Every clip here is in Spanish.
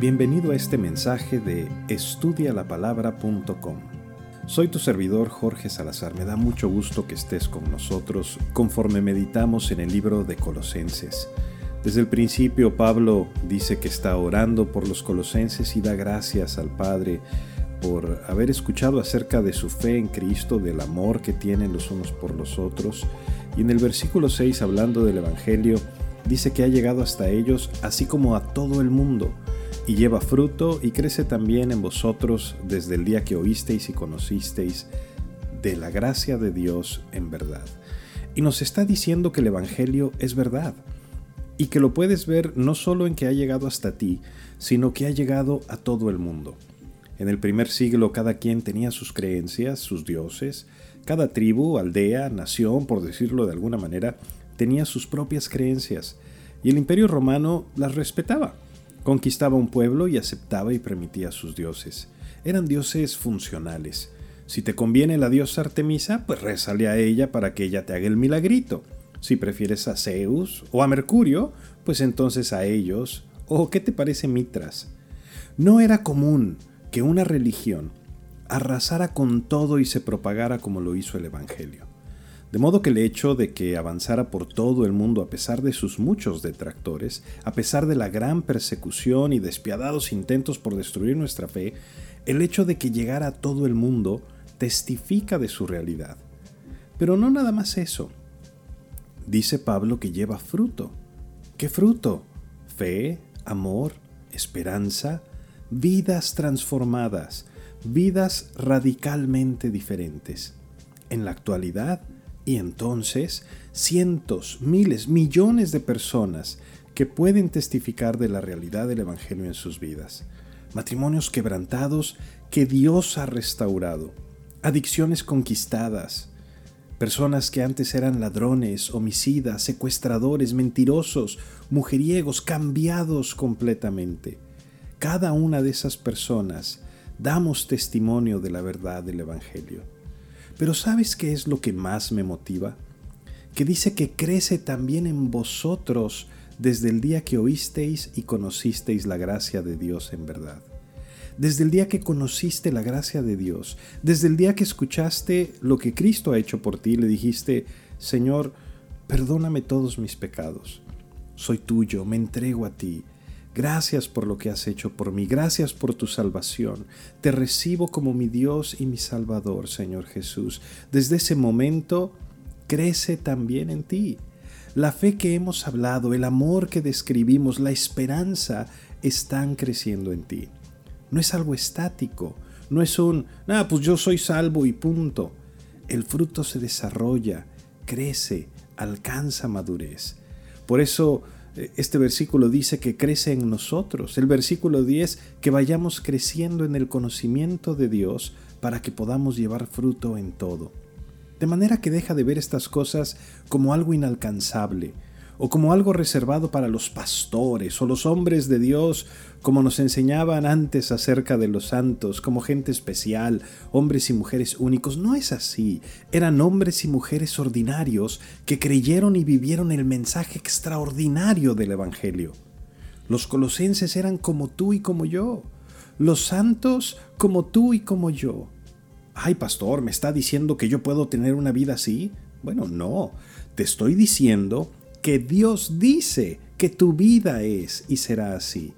Bienvenido a este mensaje de estudialapalabra.com. Soy tu servidor Jorge Salazar. Me da mucho gusto que estés con nosotros conforme meditamos en el libro de Colosenses. Desde el principio Pablo dice que está orando por los colosenses y da gracias al Padre por haber escuchado acerca de su fe en Cristo, del amor que tienen los unos por los otros. Y en el versículo 6, hablando del Evangelio, dice que ha llegado hasta ellos, así como a todo el mundo y lleva fruto y crece también en vosotros desde el día que oísteis y conocisteis de la gracia de Dios en verdad. Y nos está diciendo que el Evangelio es verdad y que lo puedes ver no solo en que ha llegado hasta ti, sino que ha llegado a todo el mundo. En el primer siglo cada quien tenía sus creencias, sus dioses, cada tribu, aldea, nación, por decirlo de alguna manera, tenía sus propias creencias, y el imperio romano las respetaba. Conquistaba un pueblo y aceptaba y permitía a sus dioses. Eran dioses funcionales. Si te conviene la diosa Artemisa, pues rézale a ella para que ella te haga el milagrito. Si prefieres a Zeus o a Mercurio, pues entonces a ellos. ¿O qué te parece Mitras? No era común que una religión arrasara con todo y se propagara como lo hizo el Evangelio. De modo que el hecho de que avanzara por todo el mundo a pesar de sus muchos detractores, a pesar de la gran persecución y despiadados intentos por destruir nuestra fe, el hecho de que llegara a todo el mundo testifica de su realidad. Pero no nada más eso. Dice Pablo que lleva fruto. ¿Qué fruto? Fe, amor, esperanza, vidas transformadas, vidas radicalmente diferentes. En la actualidad, y entonces, cientos, miles, millones de personas que pueden testificar de la realidad del Evangelio en sus vidas. Matrimonios quebrantados que Dios ha restaurado. Adicciones conquistadas. Personas que antes eran ladrones, homicidas, secuestradores, mentirosos, mujeriegos, cambiados completamente. Cada una de esas personas damos testimonio de la verdad del Evangelio. Pero ¿sabes qué es lo que más me motiva? Que dice que crece también en vosotros desde el día que oísteis y conocisteis la gracia de Dios en verdad. Desde el día que conociste la gracia de Dios, desde el día que escuchaste lo que Cristo ha hecho por ti, le dijiste, Señor, perdóname todos mis pecados. Soy tuyo, me entrego a ti, Gracias por lo que has hecho por mí, gracias por tu salvación. Te recibo como mi Dios y mi Salvador, Señor Jesús. Desde ese momento, crece también en ti. La fe que hemos hablado, el amor que describimos, la esperanza, están creciendo en ti. No es algo estático, no es un, ah, pues yo soy salvo y punto. El fruto se desarrolla, crece, alcanza madurez. Por eso este versículo dice que crece en nosotros. El versículo 10, que vayamos creciendo en el conocimiento de Dios para que podamos llevar fruto en todo. De manera que deja de ver estas cosas como algo inalcanzable, o como algo reservado para los pastores o los hombres de Dios, como nos enseñaban antes acerca de los santos, como gente especial, hombres y mujeres únicos. No es así. Eran hombres y mujeres ordinarios que creyeron y vivieron el mensaje extraordinario del Evangelio. Los colosenses eran como tú y como yo. Los santos como tú y como yo. Ay, pastor, ¿me está diciendo que yo puedo tener una vida así? Bueno, no. Te estoy diciendo que Dios dice que tu vida es y será así.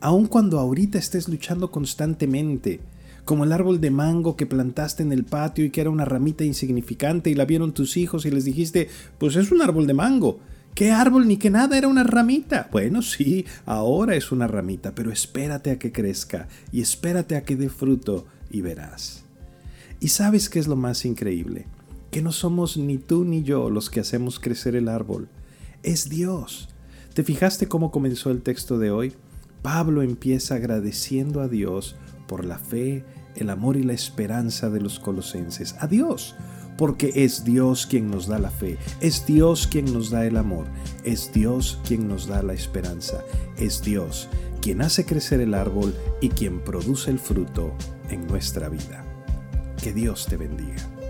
Aun cuando ahorita estés luchando constantemente, como el árbol de mango que plantaste en el patio y que era una ramita insignificante y la vieron tus hijos y les dijiste, pues es un árbol de mango. ¿Qué árbol ni qué nada? Era una ramita. Bueno, sí, ahora es una ramita, pero espérate a que crezca y espérate a que dé fruto y verás. ¿Y sabes qué es lo más increíble? Que no somos ni tú ni yo los que hacemos crecer el árbol es Dios. ¿Te fijaste cómo comenzó el texto de hoy? Pablo empieza agradeciendo a Dios por la fe, el amor y la esperanza de los colosenses. A Dios, porque es Dios quien nos da la fe, es Dios quien nos da el amor, es Dios quien nos da la esperanza, es Dios quien hace crecer el árbol y quien produce el fruto en nuestra vida. Que Dios te bendiga.